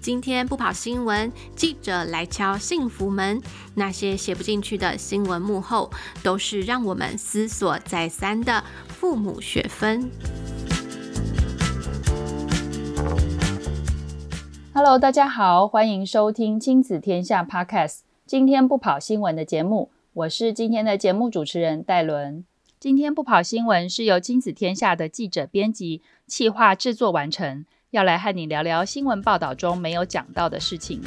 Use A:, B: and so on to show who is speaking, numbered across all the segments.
A: 今天不跑新闻，记者来敲幸福门。那些写不进去的新闻幕后，都是让我们思索再三的父母学分。
B: Hello，大家好，欢迎收听亲子天下 Podcast。今天不跑新闻的节目，我是今天的节目主持人戴伦。今天不跑新闻是由金子天下的记者编辑、企划制作完成。要来和你聊聊新闻报道中没有讲到的事情。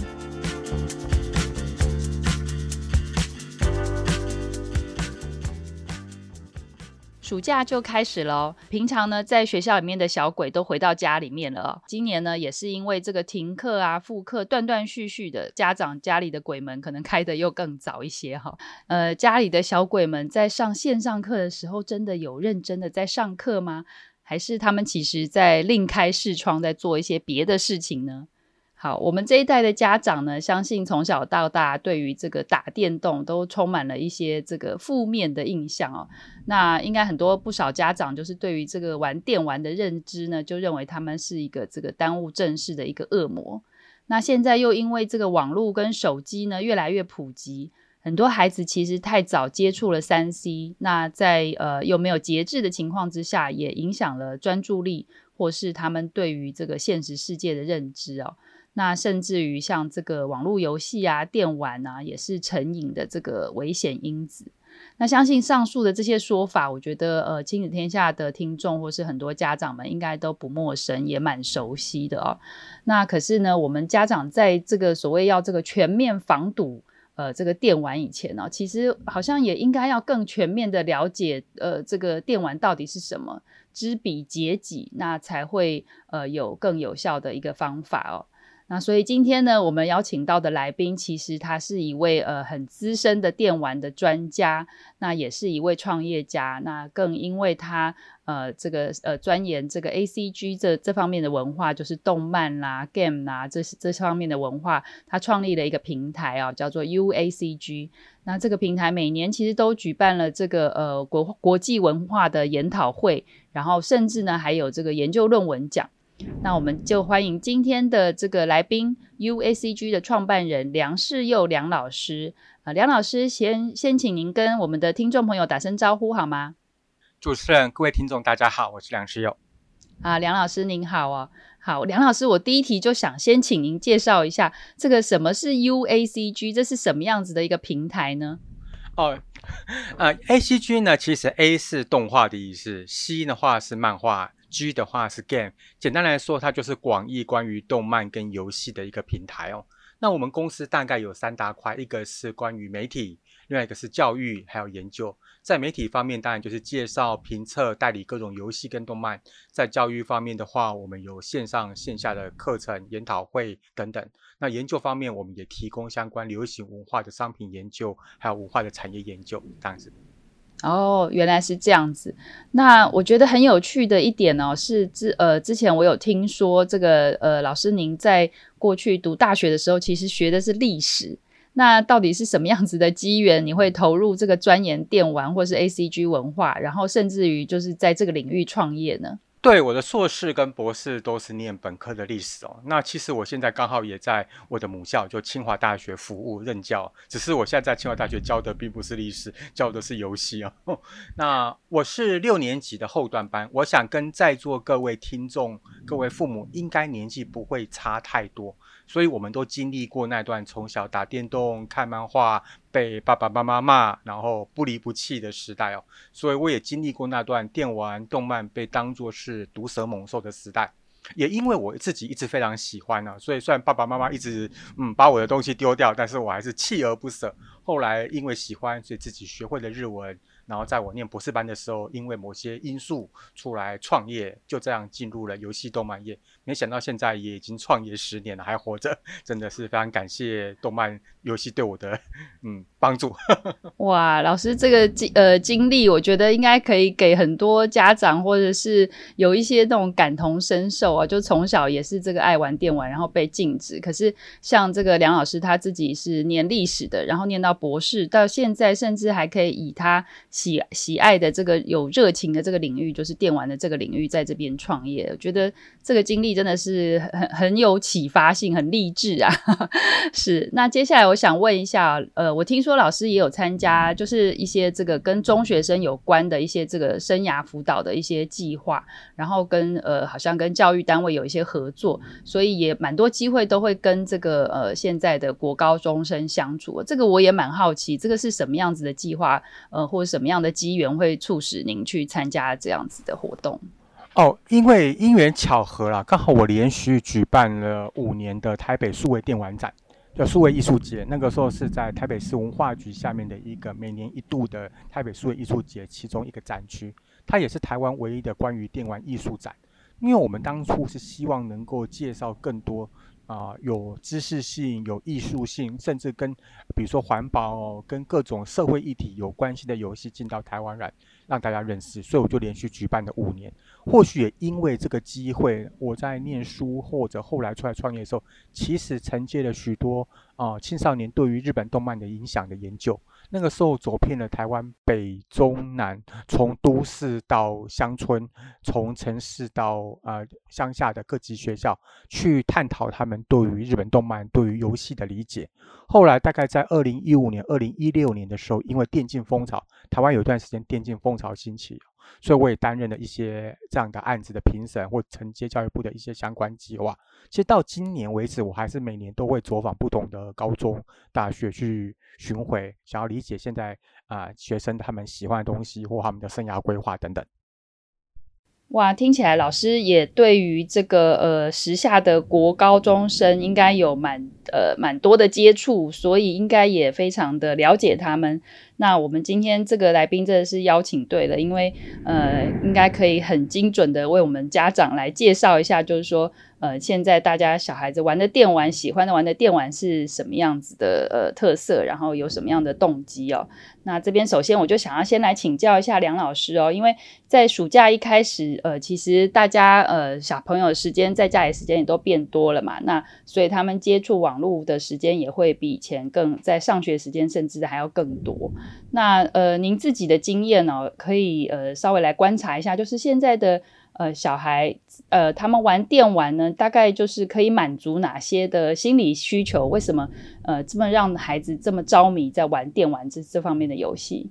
B: 暑假就开始了，平常呢，在学校里面的小鬼都回到家里面了。今年呢，也是因为这个停课啊、复课断断续续的，家长家里的鬼门可能开得又更早一些哈。呃，家里的小鬼们在上线上课的时候，真的有认真的在上课吗？还是他们其实在另开视窗，在做一些别的事情呢？好，我们这一代的家长呢，相信从小到大对于这个打电动都充满了一些这个负面的印象哦。那应该很多不少家长就是对于这个玩电玩的认知呢，就认为他们是一个这个耽误正事的一个恶魔。那现在又因为这个网络跟手机呢越来越普及。很多孩子其实太早接触了三 C，那在呃又没有节制的情况之下，也影响了专注力，或是他们对于这个现实世界的认知哦。那甚至于像这个网络游戏啊、电玩啊，也是成瘾的这个危险因子。那相信上述的这些说法，我觉得呃亲子天下的听众或是很多家长们应该都不陌生，也蛮熟悉的哦。那可是呢，我们家长在这个所谓要这个全面防堵。呃，这个电玩以前呢、其实好像也应该要更全面的了解，呃，这个电玩到底是什么，知彼解己，那才会呃有更有效的一个方法哦。那所以今天呢，我们邀请到的来宾，其实他是一位呃很资深的电玩的专家，那也是一位创业家。那更因为他呃这个呃钻研这个 ACG 这这方面的文化，就是动漫啦、game 啦这这方面的文化，他创立了一个平台啊，叫做 UACG。那这个平台每年其实都举办了这个呃国国际文化的研讨会，然后甚至呢还有这个研究论文奖。那我们就欢迎今天的这个来宾，UACG 的创办人梁世佑梁老师。啊，梁老师先先请您跟我们的听众朋友打声招呼好吗？
C: 主持人，各位听众，大家好，我是梁世佑。
B: 啊，梁老师您好哦。好，梁老师，我第一题就想先请您介绍一下这个什么是 UACG，这是什么样子的一个平台呢？
C: 哦，呃，ACG 呢，其实 A 是动画的意思，C 的话是漫画。G 的话是 Game，简单来说，它就是广义关于动漫跟游戏的一个平台哦。那我们公司大概有三大块，一个是关于媒体，另外一个是教育，还有研究。在媒体方面，当然就是介绍、评测、代理各种游戏跟动漫。在教育方面的话，我们有线上、线下的课程、研讨会等等。那研究方面，我们也提供相关流行文化的商品研究，还有文化的产业研究，这样子。
B: 哦，原来是这样子。那我觉得很有趣的一点哦，是之呃之前我有听说这个呃老师您在过去读大学的时候，其实学的是历史。那到底是什么样子的机缘，你会投入这个钻研电玩或是 ACG 文化，然后甚至于就是在这个领域创业呢？
C: 对，我的硕士跟博士都是念本科的历史哦。那其实我现在刚好也在我的母校，就清华大学服务任教。只是我现在在清华大学教的并不是历史，教的是游戏哦。那我是六年级的后段班，我想跟在座各位听众、各位父母应该年纪不会差太多。所以我们都经历过那段从小打电动、看漫画、被爸爸妈妈骂，然后不离不弃的时代哦。所以我也经历过那段电玩、动漫被当作是毒蛇猛兽的时代。也因为我自己一直非常喜欢呢、啊，所以虽然爸爸妈妈一直嗯把我的东西丢掉，但是我还是锲而不舍。后来因为喜欢，所以自己学会了日文。然后在我念博士班的时候，因为某些因素出来创业，就这样进入了游戏动漫业。没想到现在也已经创业十年了，还活着，真的是非常感谢动漫游戏对我的嗯帮助。
B: 哇，老师这个经呃经历，我觉得应该可以给很多家长或者是有一些那种感同身受啊，就从小也是这个爱玩电玩，然后被禁止。可是像这个梁老师他自己是念历史的，然后念到博士，到现在甚至还可以以他喜喜爱的这个有热情的这个领域，就是电玩的这个领域，在这边创业。我觉得这个经历真的是很很有启发性，很励志啊。是，那接下来我想问一下，呃，我听说老师也有参加，就是一些这个跟中学生有关的一些这个生涯辅导的一些计划，然后跟呃，好像跟教育单位有一些合作，所以也蛮多机会都会跟这个呃现在的国高中生相处。这个我也蛮好奇，这个是什么样子的计划，呃，或者什么样的机缘会促使您去参加这样子的活动？
C: 哦，因为因缘巧合啦，刚好我连续举办了五年的台北数位电玩展。叫数位艺术节，那个时候是在台北市文化局下面的一个每年一度的台北数位艺术节其中一个展区，它也是台湾唯一的关于电玩艺术展。因为我们当初是希望能够介绍更多啊、有知识性、有艺术性，甚至跟比如说环保、跟各种社会议题有关系的游戏进到台湾来。让大家认识，所以我就连续举办了五年。或许也因为这个机会，我在念书或者后来出来创业的时候，其实承接了许多啊、青少年对于日本动漫的影响的研究。那个时候走遍了台湾北中南，从都市到乡村，从城市到呃乡下的各级学校，去探讨他们对于日本动漫、对于游戏的理解。后来大概在二零一五年、二零一六年的时候，因为电竞风潮，台湾有一段时间电竞风潮兴起。所以我也担任了一些这样的案子的评审，或承接教育部的一些相关计划。其实到今年为止，我还是每年都会走访不同的高中、大学去巡回，想要理解现在啊、学生他们喜欢的东西或他们的生涯规划等等。
B: 哇，听起来老师也对于这个呃时下的国高中生应该有蛮呃蛮多的接触，所以应该也非常的了解他们。那我们今天这个来宾真的是邀请对了，因为呃，应该可以很精准的为我们家长来介绍一下，就是说呃，现在大家小孩子玩的电玩，喜欢的玩的电玩是什么样子的呃特色，然后有什么样的动机哦。那这边首先我就想要先来请教一下梁老师哦，因为在暑假一开始，呃，其实大家呃小朋友的时间在家里时间也都变多了嘛，那所以他们接触网络的时间也会比以前更在上学时间甚至还要更多。那呃，您自己的经验哦，可以呃稍微来观察一下，就是现在的呃小孩呃，他们玩电玩呢，大概就是可以满足哪些的心理需求？为什么呃这么让孩子这么着迷在玩电玩这这方面的游戏？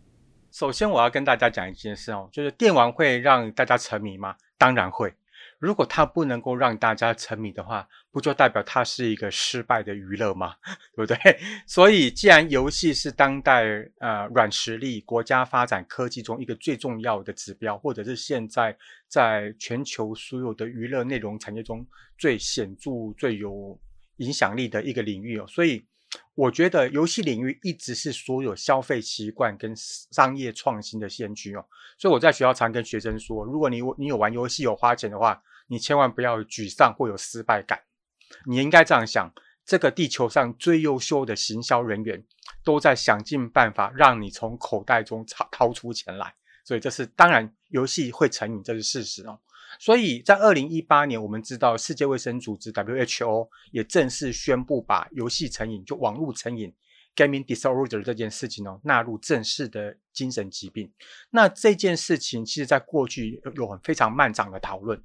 C: 首先，我要跟大家讲一件事哦，就是电玩会让大家沉迷吗？当然会。如果它不能够让大家沉迷的话，不就代表它是一个失败的娱乐吗？对不对？所以，既然游戏是当代呃软实力、国家发展科技中一个最重要的指标，或者是现在在全球所有的娱乐内容产业中最显著、最有影响力的一个领域哦，所以我觉得游戏领域一直是所有消费习惯跟商业创新的先驱哦。所以我在学校常跟学生说，如果你你有玩游戏有花钱的话，你千万不要沮丧或有失败感，你应该这样想：这个地球上最优秀的行销人员都在想尽办法让你从口袋中掏掏出钱来。所以这是当然，游戏会成瘾，这是事实哦。所以在二零一八年，我们知道世界卫生组织 WHO 也正式宣布把游戏成瘾，就网络成瘾 （gaming disorder） 这件事情哦纳入正式的精神疾病。那这件事情其实在过去有很非常漫长的讨论。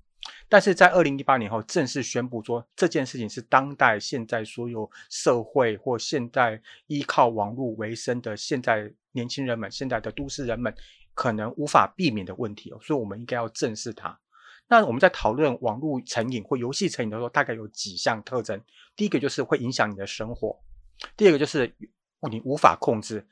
C: 但是在二零一八年后正式宣布说，这件事情是当代现在所有社会或现代依靠网络为生的现在年轻人们、现在的都市人们可能无法避免的问题哦，所以我们应该要正视它。那我们在讨论网络成瘾或游戏成瘾的时候，大概有几项特征。第一个就是会影响你的生活，第二个就是你无法控制。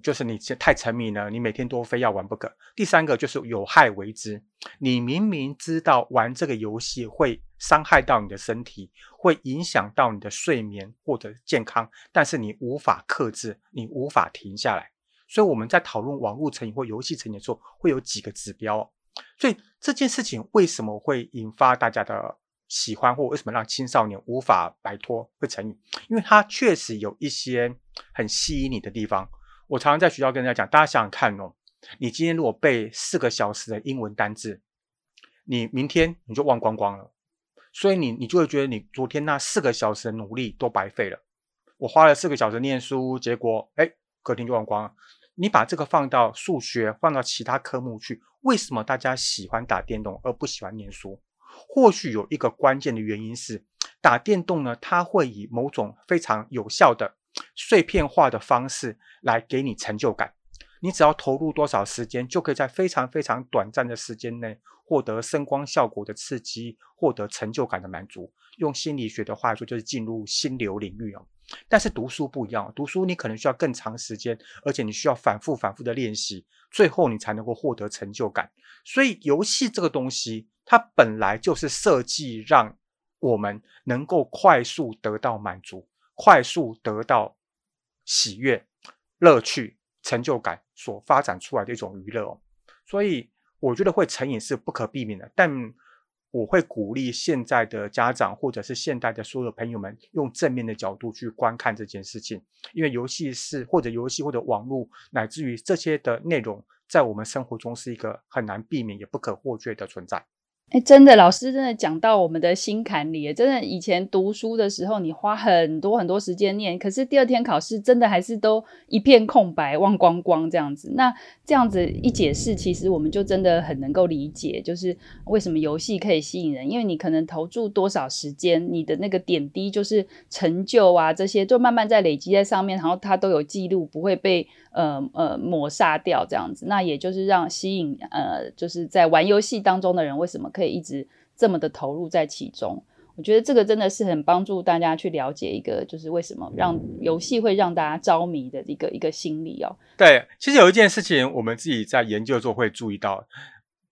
C: 就是你太沉迷了，你每天都非要玩不可。第三个就是有害为之，你明明知道玩这个游戏会伤害到你的身体，会影响到你的睡眠或者健康，但是你无法克制，你无法停下来。所以我们在讨论网络成瘾或游戏成瘾的时候，会有几个指标。所以这件事情为什么会引发大家的喜欢，或为什么让青少年无法摆脱会成瘾？因为它确实有一些很吸引你的地方。我常常在学校跟人家讲，大家想想看哦，你今天如果背四个小时的英文单字，你明天你就忘光光了，所以你你就会觉得你昨天那四个小时的努力都白费了。我花了四个小时念书，结果哎，隔天就忘光了。你把这个放到数学，放到其他科目去，为什么大家喜欢打电动而不喜欢念书？或许有一个关键的原因是，打电动呢，它会以某种非常有效的碎片化的方式来给你成就感。你只要投入多少时间，就可以在非常非常短暂的时间内获得声光效果的刺激，获得成就感的满足。用心理学的话说，就是进入心流领域哦。但是读书不一样，读书你可能需要更长时间，而且你需要反复反复的练习，最后你才能够获得成就感。所以游戏这个东西，它本来就是设计让我们能够快速得到满足，快速得到喜悦、乐趣、成就感所发展出来的一种娱乐哦。所以我觉得会成瘾是不可避免的，但。我会鼓励现在的家长，或者是现代的所有朋友们，用正面的角度去观看这件事情，因为游戏是或者游戏或者网络，乃至于这些的内容，在我们生活中是一个很难避免也不可或缺的存在。
B: 哎，真的，老师真的讲到我们的心坎里。真的，以前读书的时候，你花很多很多时间念，可是第二天考试，真的还是都一片空白，忘光光这样子。那这样子一解释，其实我们就真的很能够理解，就是为什么游戏可以吸引人，因为你可能投注多少时间，你的那个点滴就是成就啊，这些就慢慢在累积在上面，然后它都有记录，不会被。呃呃，抹杀掉这样子，那也就是让吸引呃，就是在玩游戏当中的人，为什么可以一直这么的投入在其中？我觉得这个真的是很帮助大家去了解一个，就是为什么让游戏会让大家着迷的一个一个心理哦。
C: 对，其实有一件事情，我们自己在研究的时候会注意到。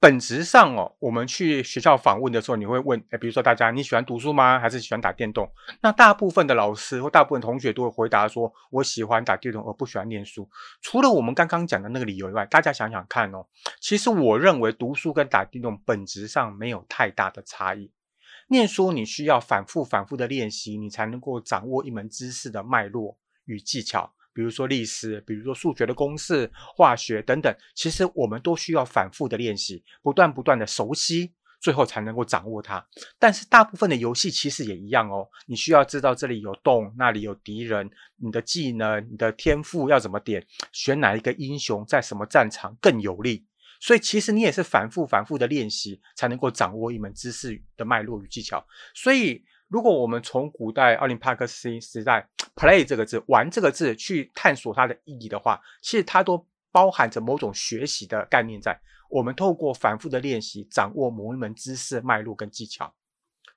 C: 本质上哦，我们去学校访问的时候，你会问，诶，比如说大家你喜欢读书吗？还是喜欢打电动？那大部分的老师或大部分同学都会回答说，我喜欢打电动，而不喜欢念书。除了我们刚刚讲的那个理由以外，大家想想看哦，其实我认为读书跟打电动本质上没有太大的差异。念书你需要反复反复的练习，你才能够掌握一门知识的脉络与技巧。比如说历史，比如说数学的公式、化学等等，其实我们都需要反复的练习，不断不断的熟悉，最后才能够掌握它。但是大部分的游戏其实也一样哦，你需要知道这里有洞，那里有敌人，你的技能、你的天赋要怎么点，选哪一个英雄在什么战场更有利。所以其实你也是反复反复的练习，才能够掌握一门知识的脉络与技巧。所以。如果我们从古代奥林帕克斯时代 “play” 这个字，玩这个字去探索它的意义的话，其实它都包含着某种学习的概念在。我们透过反复的练习，掌握某一门知识脉络跟技巧。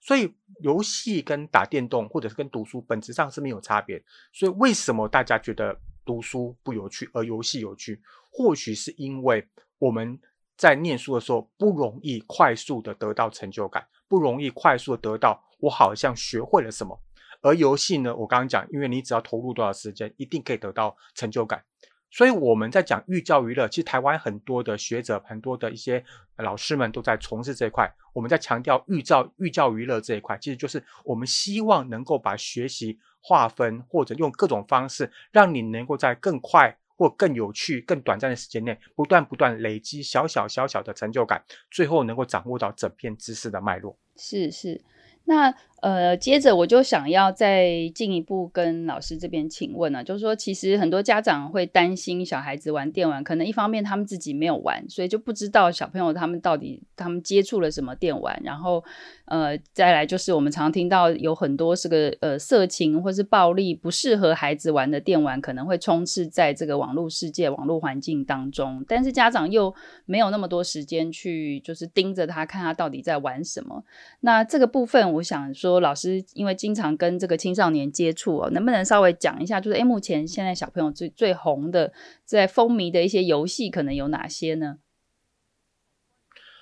C: 所以，游戏跟打电动或者是跟读书本质上是没有差别。所以，为什么大家觉得读书不有趣，而游戏有趣？或许是因为我们在念书的时候不容易快速的得到成就感，不容易快速的得到。我好像学会了什么，而游戏呢？我刚刚讲，因为你只要投入多少时间，一定可以得到成就感。所以我们在讲寓教于乐，其实台湾很多的学者、很多的一些老师们都在从事这一块。我们在强调寓教寓教于乐这一块，其实就是我们希望能够把学习划分，或者用各种方式，让你能够在更快或更有趣、更短暂的时间内，不断不断累积小小小小的成就感，最后能够掌握到整片知识的脉络。
B: 是是。那呃，接着我就想要再进一步跟老师这边请问呢，就是说，其实很多家长会担心小孩子玩电玩，可能一方面他们自己没有玩，所以就不知道小朋友他们到底他们接触了什么电玩，然后呃，再来就是我们常听到有很多是个呃色情或是暴力不适合孩子玩的电玩，可能会充斥在这个网络世界、网络环境当中，但是家长又没有那么多时间去就是盯着他看他到底在玩什么，那这个部分。我想说，老师因为经常跟这个青少年接触哦，能不能稍微讲一下，就是诶，目前现在小朋友最最红的、在风靡的一些游戏可能有哪些呢？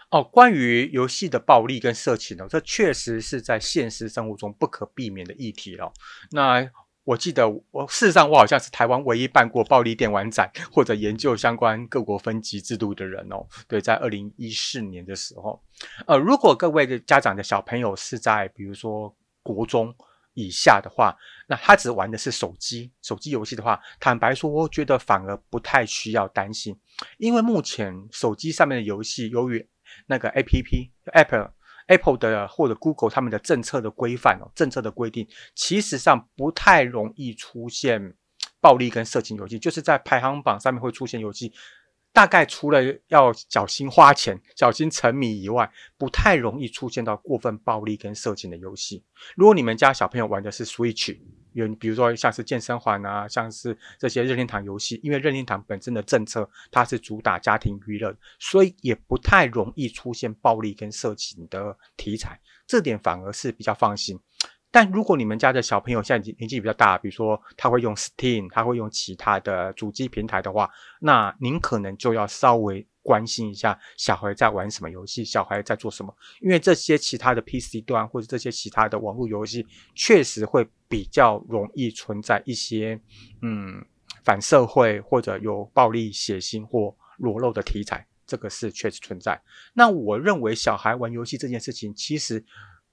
C: 哦，关于游戏的暴力跟色情呢，这确实是在现实生活中不可避免的议题了。那我记得我事实上我好像是台湾唯一办过暴力电玩展或者研究相关各国分级制度的人哦。对，在二零一四年的时候，呃，如果各位的家长的小朋友是在比如说国中以下的话，那他只玩的是手机手机游戏的话，坦白说，我觉得反而不太需要担心，因为目前手机上面的游戏由于那个 APP app Apple。的或者 Google 他们的政策的规范哦，政策的规定，其实上不太容易出现暴力跟色情游戏，就是在排行榜上面会出现游戏，大概除了要小心花钱、小心沉迷以外，不太容易出现到过分暴力跟色情的游戏。如果你们家小朋友玩的是 Switch。有，比如说像是健身环啊，像是这些任天堂游戏，因为任天堂本身的政策它是主打家庭娱乐，所以也不太容易出现暴力跟色情的题材，这点反而是比较放心。但如果你们家的小朋友现在年纪比较大，比如说他会用 Steam，他会用其他的主机平台的话，那您可能就要稍微关心一下小孩在玩什么游戏，小孩在做什么，因为这些其他的 PC 端或者这些其他的网络游戏，确实会比较容易存在一些嗯反社会或者有暴力、血腥或裸露的题材，这个是确实存在。那我认为小孩玩游戏这件事情，其实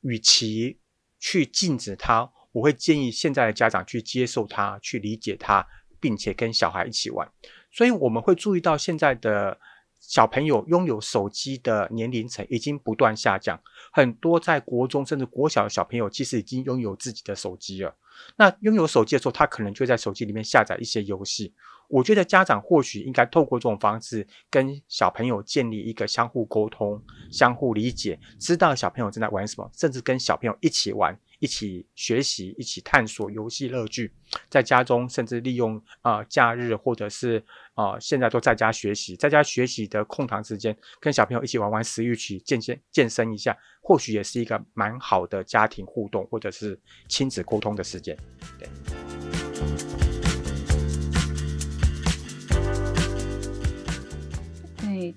C: 与其去禁止他，我会建议现在的家长去接受他，去理解他，并且跟小孩一起玩。所以我们会注意到现在的小朋友拥有手机的年龄层已经不断下降，很多在国中甚至国小的小朋友其实已经拥有自己的手机了。那拥有手机的时候，他可能就在手机里面下载一些游戏。我觉得家长或许应该透过这种方式跟小朋友建立一个相互沟通、相互理解，知道小朋友正在玩什么，甚至跟小朋友一起玩、一起学习、一起探索游戏乐趣。在家中，甚至利用啊、假日或者是啊、现在都在家学习，在家学习的空堂时间，跟小朋友一起玩玩食欲曲健健健身一下，或许也是一个蛮好的家庭互动或者是亲子沟通的时间。对。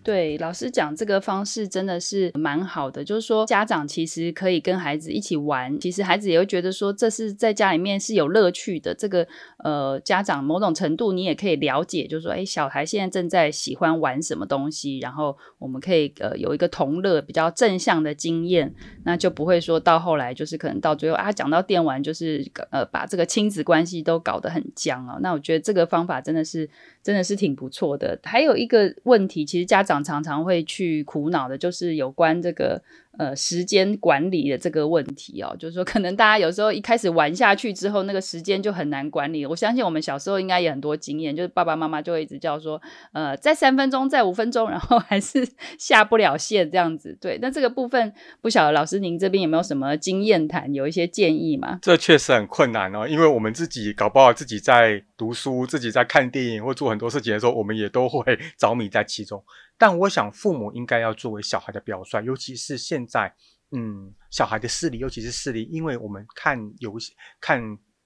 B: 对，老师讲这个方式真的是蛮好的，就是说家长其实可以跟孩子一起玩，其实孩子也会觉得说这是在家里面是有乐趣的。这个呃，家长某种程度你也可以了解，就是说，哎，小孩现在正在喜欢玩什么东西，然后我们可以呃有一个同乐比较正向的经验，那就不会说到后来就是可能到最后啊讲到电玩就是呃把这个亲子关系都搞得很僵哦。那我觉得这个方法真的是真的是挺不错的。还有一个问题，其实家家长常常会去苦恼的，就是有关这个。呃，时间管理的这个问题哦，就是说，可能大家有时候一开始玩下去之后，那个时间就很难管理。我相信我们小时候应该也很多经验，就是爸爸妈妈就会一直叫说，呃，在三分钟，在五分钟，然后 还是下不了线这样子。对，那这个部分不晓得老师您这边有没有什么经验谈，有一些建议吗？
C: 这确实很困难哦，因为我们自己搞不好自己在读书，自己在看电影或做很多事情的时候，我们也都会 着迷在其中。但我想，父母应该要作为小孩的表率，尤其是现在，嗯，小孩的视力，尤其是视力，因为我们看游戏、看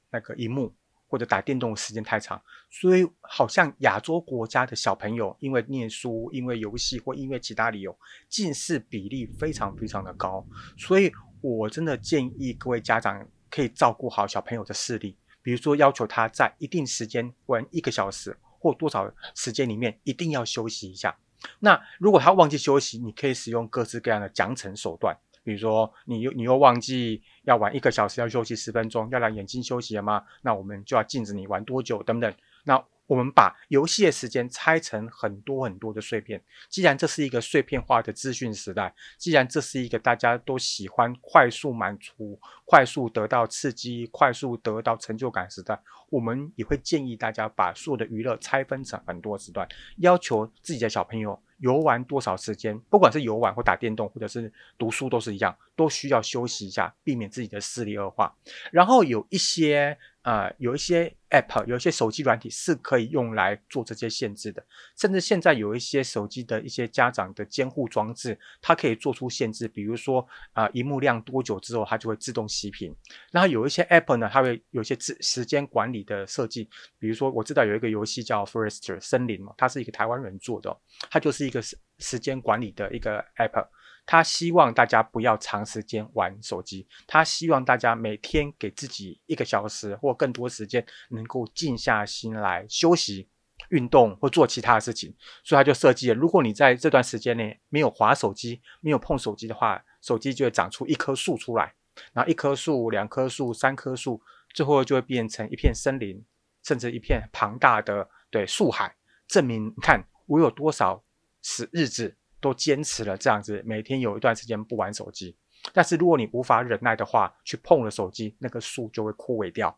C: 那个荧幕或者打电动时间太长，所以好像亚洲国家的小朋友，因为念书、因为游戏或因为其他理由，近视比例非常非常的高。所以我真的建议各位家长可以照顾好小朋友的视力，比如说要求他在一定时间玩一个小时或多少时间里面，一定要休息一下。那如果他忘记休息，你可以使用各式各样的奖惩手段，比如说你又你又忘记要玩一个小时，要休息十分钟，要让眼睛休息了吗？那我们就要禁止你玩多久等等。那我们把游戏的时间拆成很多很多的碎片。既然这是一个碎片化的资讯时代，既然这是一个大家都喜欢快速满足、快速得到刺激、快速得到成就感时代，我们也会建议大家把所有的娱乐拆分成很多时段，要求自己的小朋友游玩多少时间，不管是游玩或打电动，或者是读书，都是一样，都需要休息一下，避免自己的视力恶化。然后有一些。啊、有一些 App，有一些手机软体是可以用来做这些限制的。甚至现在有一些手机的一些家长的监护装置，它可以做出限制，比如说啊，呃、幕亮多久之后，它就会自动熄屏。然后有一些 App 呢，它会有一些时时间管理的设计，比如说我知道有一个游戏叫 Forester 森林嘛，它是一个台湾人做的，它就是一个时时间管理的一个 App。他希望大家不要长时间玩手机，他希望大家每天给自己一个小时或更多时间，能够静下心来休息、运动或做其他的事情。所以他就设计了，如果你在这段时间内没有划手机、没有碰手机的话，手机就会长出一棵树出来，然后一棵树、两棵树、三棵树，最后就会变成一片森林，甚至一片庞大的对树海。证明你看我有多少时日子。都坚持了这样子，每天有一段时间不玩手机。但是如果你无法忍耐的话，去碰了手机，那个树就会枯萎掉。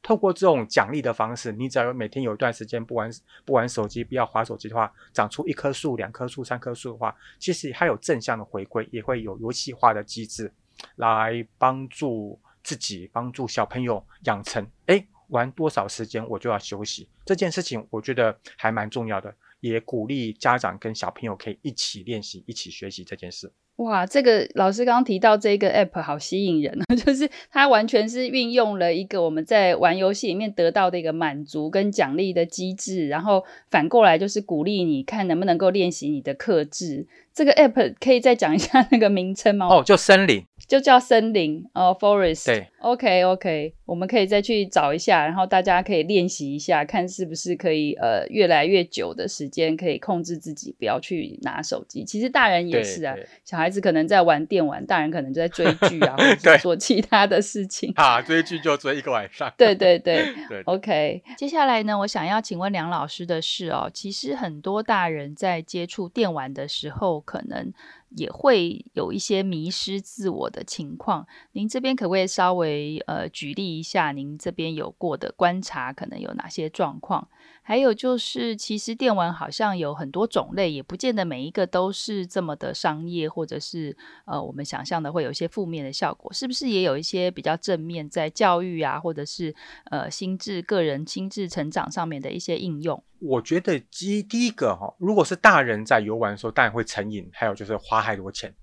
C: 透过这种奖励的方式，你只要每天有一段时间不玩不玩手机，不要划手机的话，长出一棵树、两棵树、三棵树的话，其实还有正向的回归，也会有游戏化的机制来帮助自己、帮助小朋友养成。诶，玩多少时间我就要休息这件事情，我觉得还蛮重要的。也鼓励家长跟小朋友可以一起练习、一起学习这件事。
B: 哇，这个老师刚刚提到这个 app 好吸引人啊，就是它完全是运用了一个我们在玩游戏里面得到的一个满足跟奖励的机制，然后反过来就是鼓励你看能不能够练习你的克制。这个 app 可以再讲一下那个名称吗？
C: 哦，就森林，
B: 就叫森林哦，Forest。
C: 对
B: ，OK OK，我们可以再去找一下，然后大家可以练习一下，看是不是可以呃越来越久的时间可以控制自己不要去拿手机。其实大人也是啊，小孩子可能在玩电玩，大人可能就在追剧啊，或者做其他的事情。
C: 啊，追剧就追一个晚上。
B: 对 对对，对，OK。接下来呢，我想要请问梁老师的是哦，其实很多大人在接触电玩的时候，可能也会有一些迷失自我的情况。您这边可不可以稍微呃举例一下，您这边有过的观察，可能有哪些状况？还有就是，其实电玩好像有很多种类，也不见得每一个都是这么的商业，或者是呃我们想象的会有一些负面的效果，是不是也有一些比较正面，在教育啊，或者是呃心智个人心智成长上面的一些应用？
C: 我觉得第第一个哈，如果是大人在游玩的时候，当然会成瘾，还有就是花太多钱，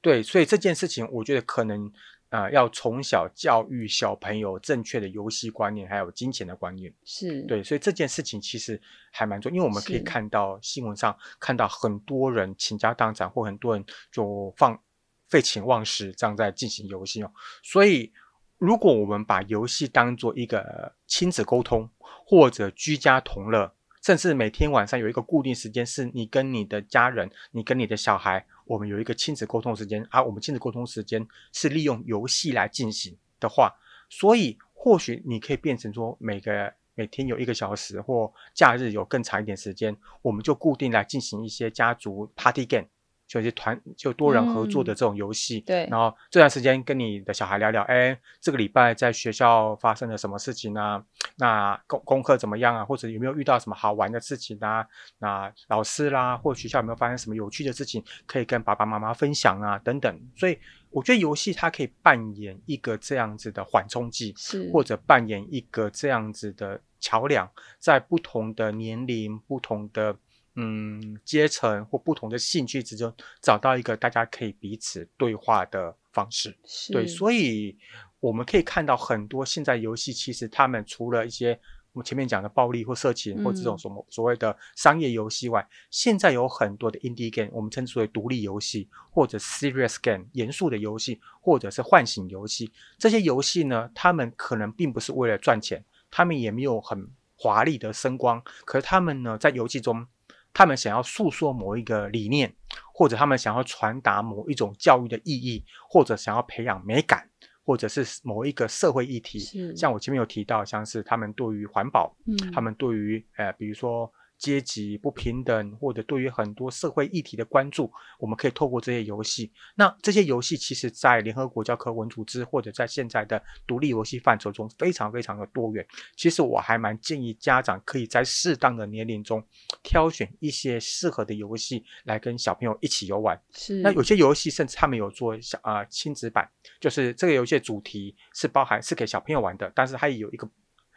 C: 对，所以这件事情我觉得可能。啊、呃，要从小教育小朋友正确的游戏观念，还有金钱的观念，
B: 是对，
C: 所以这件事情其实还蛮重要，因为我们可以看到新闻上看到很多人倾家荡产，或很多人就放废寝忘食这样在进行游戏哦。所以，如果我们把游戏当做一个亲子沟通，或者居家同乐，甚至每天晚上有一个固定时间，是你跟你的家人，你跟你的小孩。我们有一个亲子沟通时间，而、啊、我们亲子沟通时间是利用游戏来进行的话，所以或许你可以变成说，每个每天有一个小时，或假日有更长一点时间，我们就固定来进行一些家族 party game。就是团就多人合作的这种游戏，
B: 嗯，对。
C: 然后这段时间跟你的小孩聊聊，哎，这个礼拜在学校发生了什么事情啊？那功功课怎么样啊？或者有没有遇到什么好玩的事情啊？那老师啦，或学校有没有发生什么有趣的事情，可以跟爸爸妈妈分享啊？等等。所以我觉得游戏它可以扮演一个这样子的缓冲剂，
B: 是
C: 或者扮演一个这样子的桥梁，在不同的年龄、不同的。嗯，阶层或不同的兴趣之中，找到一个大家可以彼此对话的方式。对，所以我们可以看到很多现在游戏，其实他们除了一些我们前面讲的暴力或色情或这种什么所谓的商业游戏外，嗯，现在有很多的 indie game，我们称之为独立游戏或者 serious game，严肃的游戏或者是唤醒游戏。这些游戏呢，他们可能并不是为了赚钱，他们也没有很华丽的声光，可是他们呢，在游戏中。他们想要诉说某一个理念，或者他们想要传达某一种教育的意义，或者想要培养美感，或者是某一个社会议题。像我前面有提到，像是他们对于环保，嗯，他们对于呃，比如说。阶级不平等，或者对于很多社会议题的关注，我们可以透过这些游戏。那这些游戏其实，在联合国教科文组织或者在现在的独立游戏范畴中，非常非常的多元。其实我还蛮建议家长可以在适当的年龄中，挑选一些适合的游戏来跟小朋友一起游玩。
B: 是。
C: 那有些游戏甚至他们有做小啊亲子版，就是这个游戏的主题是包含是给小朋友玩的，但是它也有一个。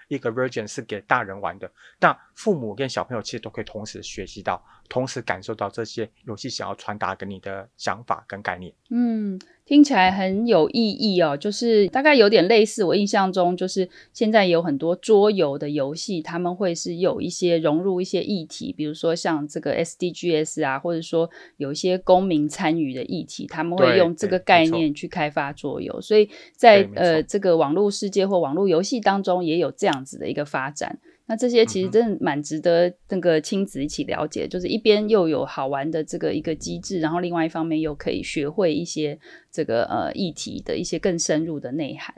C: 一个 version 是给大人玩的，那父母跟小朋友其实都可以同时学习到，同时感受到这些游戏想要传达给你的想法跟概念。
B: 嗯，听起来很有意义哦，就是大概有点类似我印象中，就是现在有很多桌游的游戏，他们会是有一些融入一些议题，比如说像这个 SDGs 啊，或者说有一些公民参与的议题，他们会用这个概念去开发桌游，所以在呃这个网络世界或网络游戏当中也有这样子的一个发展。那这些其实真的蛮值得那个亲子一起了解，嗯、就是一边又有好玩的这个一个机制，然后另外一方面又可以学会一些这个呃议题的一些更深入的内涵。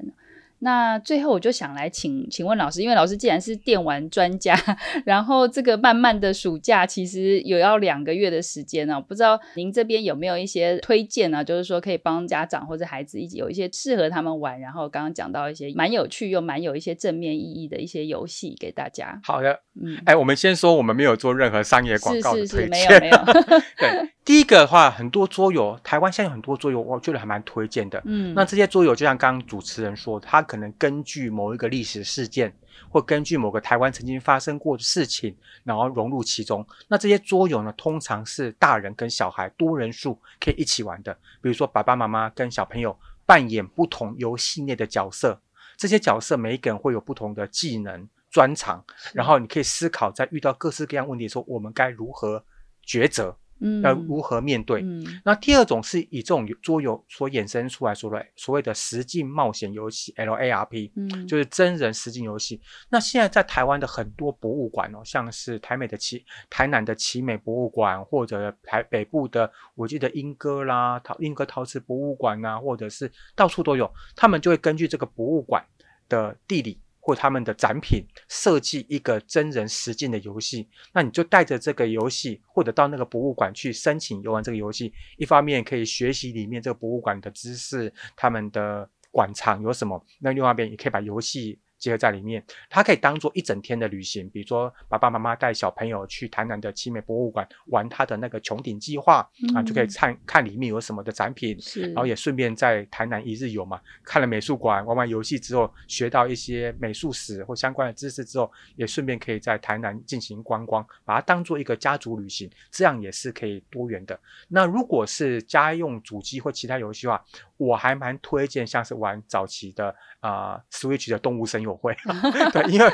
B: 那最后我就想来请请问老师，因为老师既然是电玩专家，然后这个慢慢的暑假其实有要两个月的时间呢，不知道您这边有没有一些推荐呢？就是说可以帮家长或者孩子一起有一些适合他们玩，然后刚刚讲到一些蛮有趣又蛮有一些正面意义的一些游戏给大家。
C: 好的，嗯，哎，我们先说我们没有做任何商业广告的推荐，
B: 是是是，没有没有，
C: 对。第一个的话，很多桌游，台湾现在有很多桌游，我觉得还蛮推荐的。嗯，那这些桌游就像刚刚主持人说，它可能根据某一个历史事件，或根据某个台湾曾经发生过的事情，然后融入其中。那这些桌游呢，通常是大人跟小孩多人数可以一起玩的。比如说，爸爸妈妈跟小朋友扮演不同游戏内的角色，这些角色每一个人会有不同的技能专长，然后你可以思考，在遇到各式各样问题的时候，我们该如何抉择。嗯，要如何面对？嗯，那第二种是以这种桌游所衍生出来说的所谓的实境冒险游戏 （LARP），嗯，就是真人实境游戏。那现在在台湾的很多博物馆哦，像是台美的奇、台南的奇美博物馆，或者台北部的，我记得莺歌啦、陶莺歌陶瓷博物馆啊，或者是到处都有，他们就会根据这个博物馆的地理。或他们的展品设计一个真人实境的游戏，那你就带着这个游戏，或者到那个博物馆去申请游玩这个游戏。一方面可以学习里面这个博物馆的知识，他们的馆藏有什么；那另外一边也可以把游戏。结合在里面，它可以当做一整天的旅行。比如说，爸爸妈妈带小朋友去台南的奇美博物馆玩他的那个穹顶计划、嗯、啊，就可以看看里面有什么的展品，是然后也顺便在台南一日游嘛，看了美术馆，玩完游戏之后，学到一些美术史或相关的知识之后，也顺便可以在台南进行观光，把它当做一个家族旅行，这样也是可以多元的。那如果是家用主机或其他游戏的话，我还蛮推荐像是玩早期的啊、呃、Switch 的动物森友会，对，因为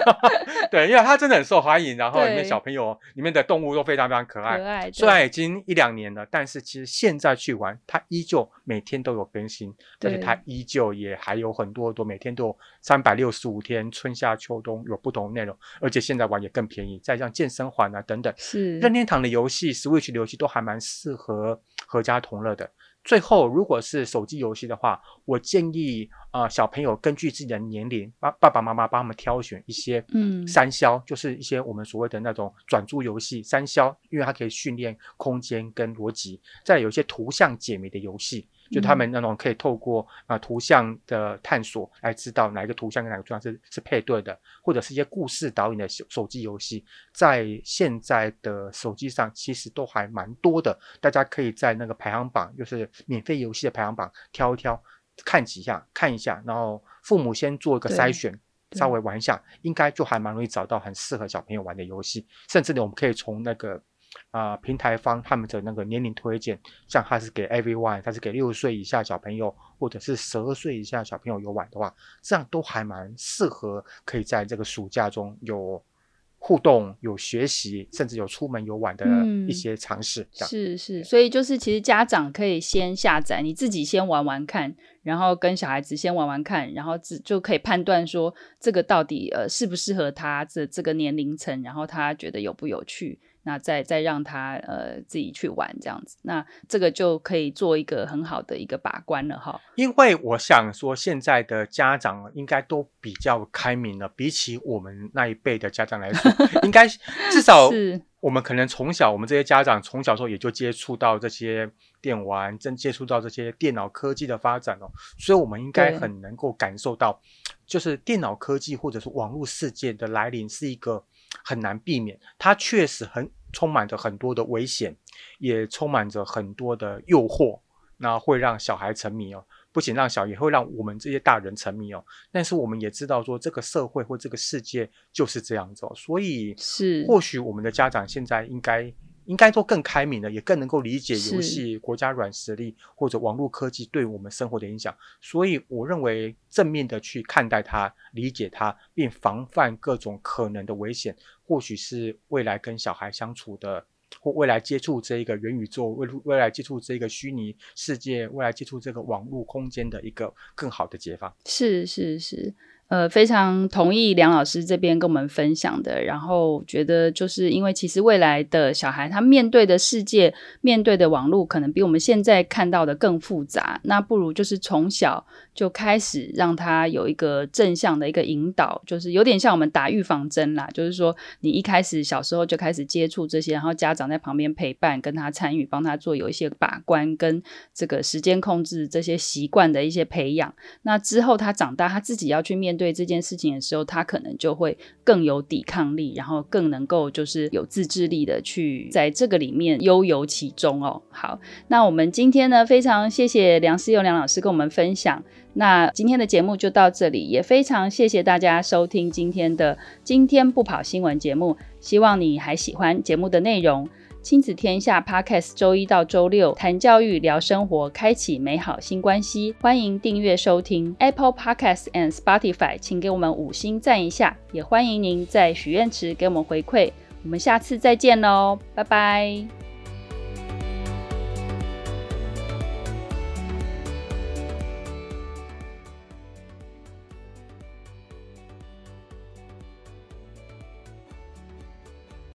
C: 对，因为它真的很受欢迎，然后里面小朋友里面的动物都非常非常可爱。可爱。虽然已经一两年了，但是其实现在去玩，它依旧每天都有更新，而且它依旧也还有很多多，每天都有三百六十五天，春夏秋冬有不同的内容，而且现在玩也更便宜。再像健身环啊等等，是任天堂的游戏，Switch 的游戏都还蛮适合合家同乐的。最后，如果是手机游戏的话，我建议啊、呃，小朋友根据自己的年龄，爸爸爸妈妈帮他们挑选一些，嗯，三消，就是一些我们所谓的那种转注游戏，三消，因为它可以训练空间跟逻辑。再有一些图像解谜的游戏。就他们那种可以透过啊、呃、图像的探索来知道哪一个图像跟哪个图像是是配对的，或者是一些故事导演的手手机游戏，在现在的手机上其实都还蛮多的。大家可以在那个排行榜，就是免费游戏的排行榜挑一挑，看几下看一下，然后父母先做一个筛选，稍微玩一下，应该就还蛮容易找到很适合小朋友玩的游戏。甚至呢，我们可以从那个。啊、呃，平台方他们的那个年龄推荐，像他是给 everyone，他是给六岁以下小朋友，或者是十二岁以下小朋友游玩的话，这样都还蛮适合，可以在这个暑假中有互动、有学习，甚至有出门游玩的一些尝试。是
B: 是，所以就是其实家长可以先下载，你自己先玩玩看，然后跟小孩子先玩玩看，然后就就可以判断说这个到底呃适不适合他这这个年龄层，然后他觉得有不有趣。那再再让他呃自己去玩这样子，那这个就可以做一个很好的一个把关了哈。
C: 因为我想说，现在的家长应该都比较开明了，比起我们那一辈的家长来说，应该至少我们可能从小，我们这些家长从小时候也就接触到这些电玩，真接触到这些电脑科技的发展哦，所以我们应该很能够感受到，就是电脑科技或者是网络世界的来临是一个。很难避免，它确实很充满着很多的危险，也充满着很多的诱惑，那会让小孩沉迷哦，不仅让小，也会让我们这些大人沉迷哦。但是我们也知道说，这个社会或这个世界就是这样子哦，所以是或许我们的家长现在应该。应该说更开明了，也更能够理解游戏、国家软实力或者网络科技对我们生活的影响。所以，我认为正面的去看待它、理解它，并防范各种可能的危险，或许是未来跟小孩相处的，或未来接触这一个元宇宙、未未来接触这个虚拟世界、未来接触这个网络空间的一个更好的解放。
B: 是是是。呃，非常同意梁老师这边跟我们分享的，然后觉得就是因为其实未来的小孩他面对的世界、面对的网络可能比我们现在看到的更复杂，那不如就是从小就开始让他有一个正向的一个引导，就是有点像我们打预防针啦，就是说你一开始小时候就开始接触这些，然后家长在旁边陪伴，跟他参与，帮他做有一些把关跟这个时间控制这些习惯的一些培养，那之后他长大他自己要去面对。对这件事情的时候，他可能就会更有抵抗力，然后更能够就是有自制力的去在这个里面悠游其中哦。好，那我们今天呢，非常谢谢梁思佑梁老师跟我们分享。那今天的节目就到这里，也非常谢谢大家收听今天的今天不跑新闻节目。希望你还喜欢节目的内容。亲子天下 Podcast 周一到周六谈教育、聊生活，开启美好新关系。欢迎订阅收听 Apple Podcast and Spotify，请给我们五星赞一下。也欢迎您在许愿池给我们回馈。我们下次再见喽，拜拜。